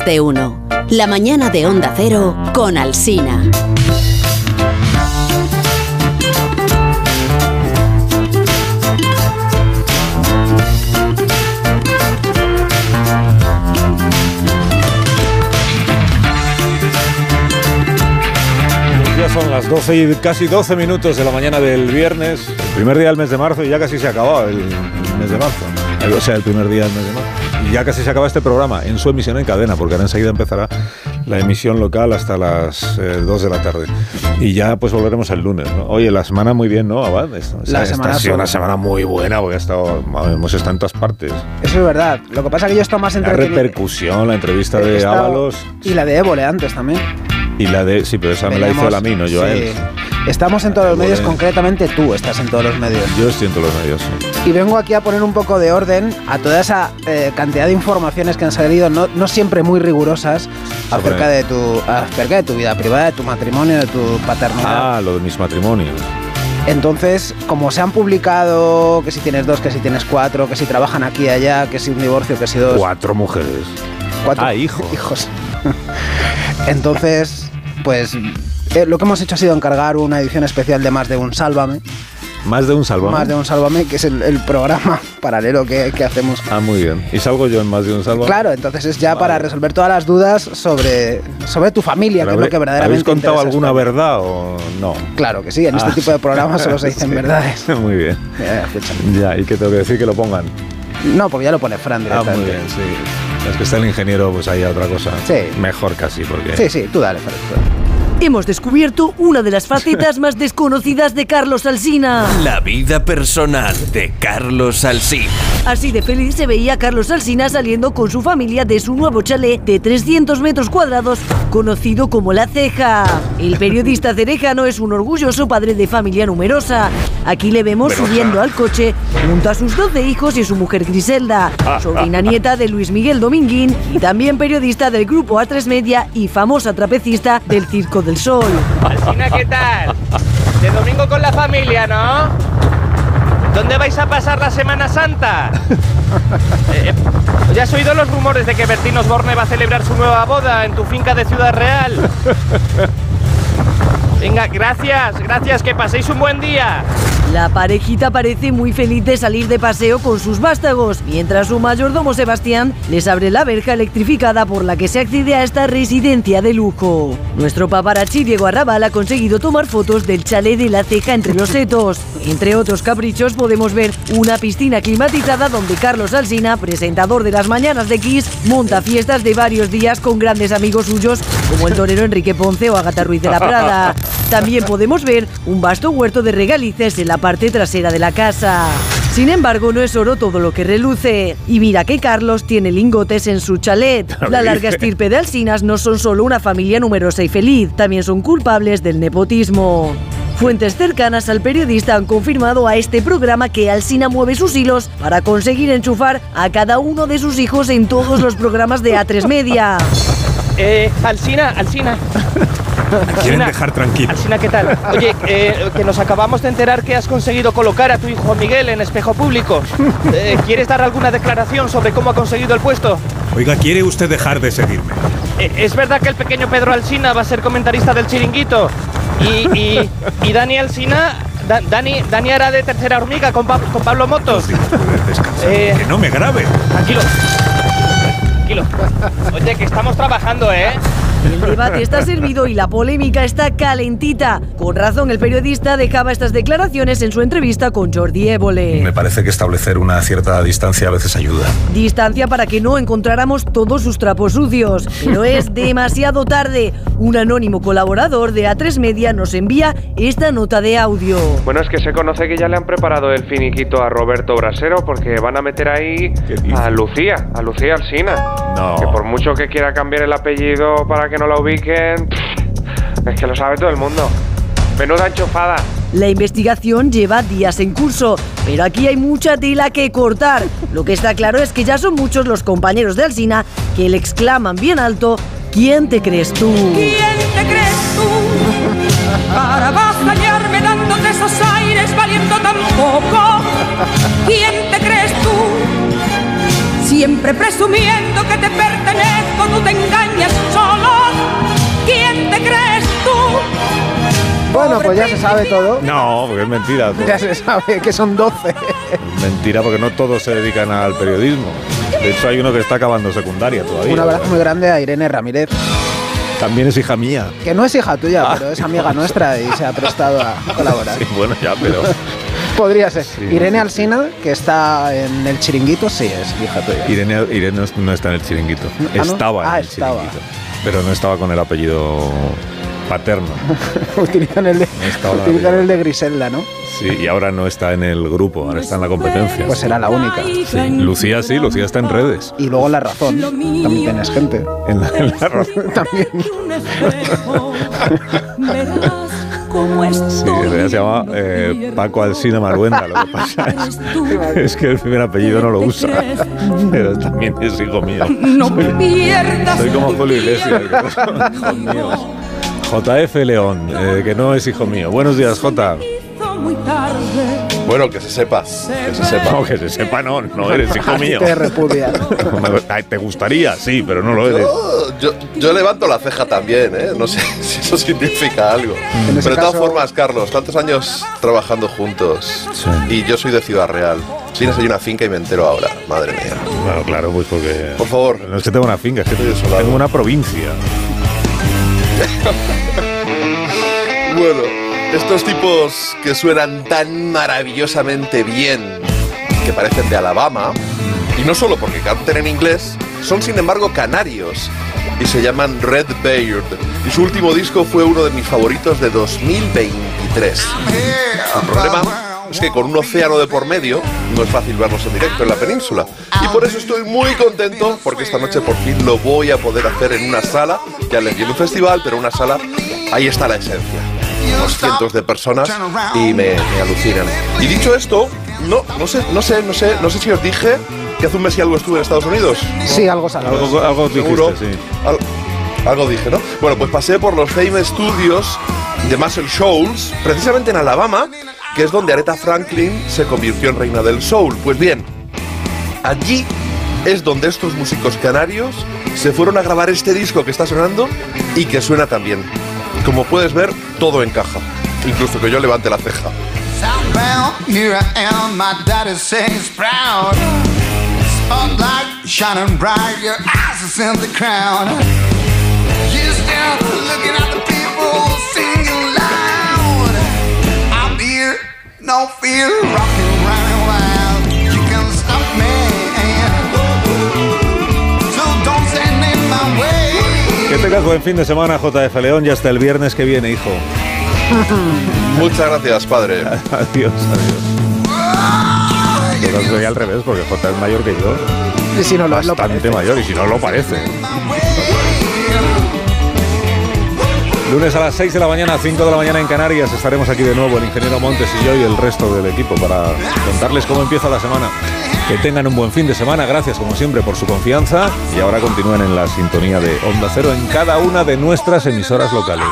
De uno. La mañana de Onda Cero con Alsina. Ya son las 12 y casi 12 minutos de la mañana del viernes, el primer día del mes de marzo y ya casi se ha acabado el, mes de marzo. O sea, el primer día del mes de marzo. Y ya casi se acaba este programa en su emisión en cadena, porque ahora enseguida empezará la emisión local hasta las eh, 2 de la tarde. Y ya pues volveremos el lunes. ¿no? Oye, la semana muy bien, ¿no, Abad? Esta, La esta semana ha sido una semana muy buena, porque ha estado, hemos estado en todas partes. Eso es verdad. Lo que pasa es que yo estoy más La entretenido. repercusión, la entrevista He de estado- Ábalos Y la de Évole antes también. y la de... Sí, pero esa me la hizo él a mí, no yo a él. Estamos en todos los medios, concretamente tú estás en todos los medios. Yo siento los medios, sí. Y vengo aquí a poner un poco de orden a toda esa eh, cantidad de informaciones que han salido, no, no siempre muy rigurosas, acerca de, tu, acerca de tu vida privada, de tu matrimonio, de tu paternidad. Ah, lo de mis matrimonios. Entonces, como se han publicado, que si tienes dos, que si tienes cuatro, que si trabajan aquí y allá, que si un divorcio, que si dos. Cuatro mujeres. Cuatro Ah, hijos. hijos. Entonces, pues eh, lo que hemos hecho ha sido encargar una edición especial de Más de un Sálvame. Más de un salvame. Más de un Sálvame, que es el, el programa paralelo que, que hacemos. Ah, muy bien. ¿Y salgo yo en más de un salvame? Claro, entonces es ya Vale. para resolver todas las dudas sobre, sobre tu familia, Pero que es lo que verdaderamente ¿Habéis contado alguna verdad o no? Claro que sí, en este Ah, tipo de programas solo se dicen sí. verdades. muy bien. Escúchame. Ya, ¿y qué tengo que decir? Que lo pongan. No, porque ya lo pone Fran Ah, directamente. muy bien, sí. Es que está el ingeniero, pues ahí a otra cosa. Sí. Mejor casi, porque... Sí, sí, tú dale, Fran. Hemos descubierto una de las facetas más desconocidas de Carlos Alsina. La vida personal de Carlos Alsina. Así de feliz se veía Carlos Alsina saliendo con su familia de su nuevo chalet de 300 metros cuadrados, conocido como La Ceja. El periodista cerejano es un orgulloso padre de familia numerosa. Aquí le vemos subiendo al coche junto a sus 12 hijos y su mujer Griselda, sobrina nieta de Luis Miguel Dominguín y también periodista del grupo A3 Media y famosa trapecista del Circo del Sol. Alcina, ¿qué tal? De domingo con la familia, ¿no? ¿Dónde vais a pasar la Semana Santa? Eh, eh, ¿Ya has oído los rumores de que Bertín Osborne va a celebrar su nueva boda en tu finca de Ciudad Real? Venga, gracias, gracias, que paséis un buen día. La parejita parece muy feliz de salir de paseo con sus vástagos, mientras su mayordomo Sebastián les abre la verja electrificada por la que se accede a esta residencia de lujo. Nuestro paparazzi Diego Arrabal ha conseguido tomar fotos del chalet de la ceja entre los setos. Entre otros caprichos podemos ver una piscina climatizada donde Carlos Alsina, presentador de las mañanas de Kiss, monta fiestas de varios días con grandes amigos suyos como el torero Enrique Ponce o Agata Ruiz de la Prada. También podemos ver un vasto huerto de regalices en la parte trasera de la casa. Sin embargo, no es oro todo lo que reluce. Y mira que Carlos tiene lingotes en su chalet. La larga estirpe de Alsinas no son solo una familia numerosa y feliz, también son culpables del nepotismo. Fuentes cercanas al periodista han confirmado a este programa que Alsina mueve sus hilos para conseguir enchufar a cada uno de sus hijos en todos los programas de A3 Media. Eh, Alsina, Alsina. Quieren Alsina. dejar tranquilo. Alsina, ¿qué tal? Oye, eh, que nos acabamos de enterar que has conseguido colocar a tu hijo Miguel en espejo público. Eh, ¿Quieres dar alguna declaración sobre cómo ha conseguido el puesto? Oiga, ¿quiere usted dejar de seguirme? Eh, ¿Es verdad que el pequeño Pedro Alsina va a ser comentarista del chiringuito? Y, y, y Dani Alsina, Da- Dani, Dani hará de tercera hormiga con, Pa- con Pablo Motos. Eh. Que no me grabe. Tranquilo. Tranquilo. Oye, que estamos trabajando, ¿eh? El debate está servido y la polémica está calentita. Con razón, el periodista dejaba estas declaraciones en su entrevista con Jordi Évole. Me parece que establecer una cierta distancia a veces ayuda. Distancia para que no encontráramos todos sus trapos sucios. Pero es demasiado tarde. Un anónimo colaborador de A3 Media nos envía esta nota de audio. Bueno, es que se conoce que ya le han preparado el finiquito a Roberto Brasero porque van a meter ahí a Lucía, a Lucía Alsina. No. Que por mucho que quiera cambiar el apellido para que no la ubiquen, es que lo sabe todo el mundo. Menuda enchufada. La investigación lleva días en curso, pero aquí hay mucha tela que cortar. Lo que está claro es que ya son muchos los compañeros de Alsina que le exclaman bien alto, ¿quién te crees tú? ¿Quién te crees tú? Para bastañarme dándote esos aires valiendo tan poco. ¿Quién te crees tú? Si Siempre presumiendo que te pertenezco, tú te engañas solo. ¿Quién te crees tú? Bueno, pues ya se sabe todo. No, porque es mentira. todo. Ya se sabe que son 12. Es mentira porque no todos se dedican al periodismo. De hecho, hay uno que está acabando secundaria todavía. Un abrazo muy grande a Irene Ramírez, También es hija mía. que no es hija tuya, pero es amiga nuestra y se ha prestado a colaborar. Sí, bueno, ya, pero. Podría ser. Irene Alsina, que está en el chiringuito, sí es hija tuya. Irene, Irene no- está en el chiringuito. Ah, ¿no? Estaba Ah, en el estaba. chiringuito. Pero no estaba con el apellido paterno. utilizan el de, utilizan el Griselda, ¿no? Sí, y ahora no está en el grupo, ahora está en la competencia. Pues será la única. Sí, Lucía sí, Lucía está en redes. Y luego La Razón. También tienes gente. En la, en la razón. También. Sí, en realidad se llama eh, Paco Alsina Maruenda. Lo que pasa es, es que el primer apellido no lo usa. Pero también es hijo mío. No pierdas Soy como Julio Iglesias, míos. JF León, eh, que no es hijo mío. Buenos días, J. Bueno, que se sepa. Que se sepa. No, que se sepa, no, no eres hijo mío. Te repudia. ¿Te gustaría? Sí, pero no lo eres. Yo, yo, yo levanto la ceja también, ¿eh? No sé si eso significa algo. Pero de todas caso- formas, Carlos, tantos años trabajando juntos y yo soy de Ciudad Real. Tienes ahí una finca y me entero ahora. Madre mía. Bueno, claro, pues porque... Por favor. No es que tengo una finca, es que Estoy desolado. tengo una provincia. Bueno, estos tipos que suenan tan maravillosamente bien, que parecen de Alabama, y no solo porque canten en inglés, son sin embargo canarios y se llaman Red Beard. Y su último disco fue uno de mis favoritos de 2023. El problema es que con un océano de por medio no es fácil verlos en directo en la península. Y por eso estoy muy contento porque esta noche por fin lo voy a poder hacer en una sala. Ya les di en un festival, pero una sala, ahí está la esencia. Unos cientos de personas y me, me alucinan. Y dicho esto, no, no sé, no sé, no sé, no sé si os dije que hace un mes y algo estuve en Estados Unidos. Sí, algo sale. Algo, algo dijiste, Seguro. sí. Al- algo dije, ¿no? Bueno, pues pasé por los Fame Studios de Muscle Shoals, precisamente en Alabama, que es donde Aretha Franklin se convirtió en reina del soul. Pues bien, allí es donde estos músicos canarios se fueron a grabar este disco que está sonando y que suena también. Como puedes ver, todo encaja. Incluso que yo levante la ceja. No fear, rocking running wild. You can stop me, so don't send in my way. Que tengas buen fin de semana, JF León, y hasta el viernes que viene, hijo. Muchas gracias, padre. Adiós, adiós. Pero soy al revés, porque J es mayor que yo. Y si no lo, lo Bastante parece. mayor, y si no lo parece. Lunes a las 6 de la mañana, 5 de la mañana en Canarias, estaremos aquí de nuevo el ingeniero Montes y yo y el resto del equipo para contarles cómo empieza la semana. Que tengan un buen fin de semana, gracias como siempre por su confianza y ahora continúen en la sintonía de Onda Cero en cada una de nuestras emisoras locales.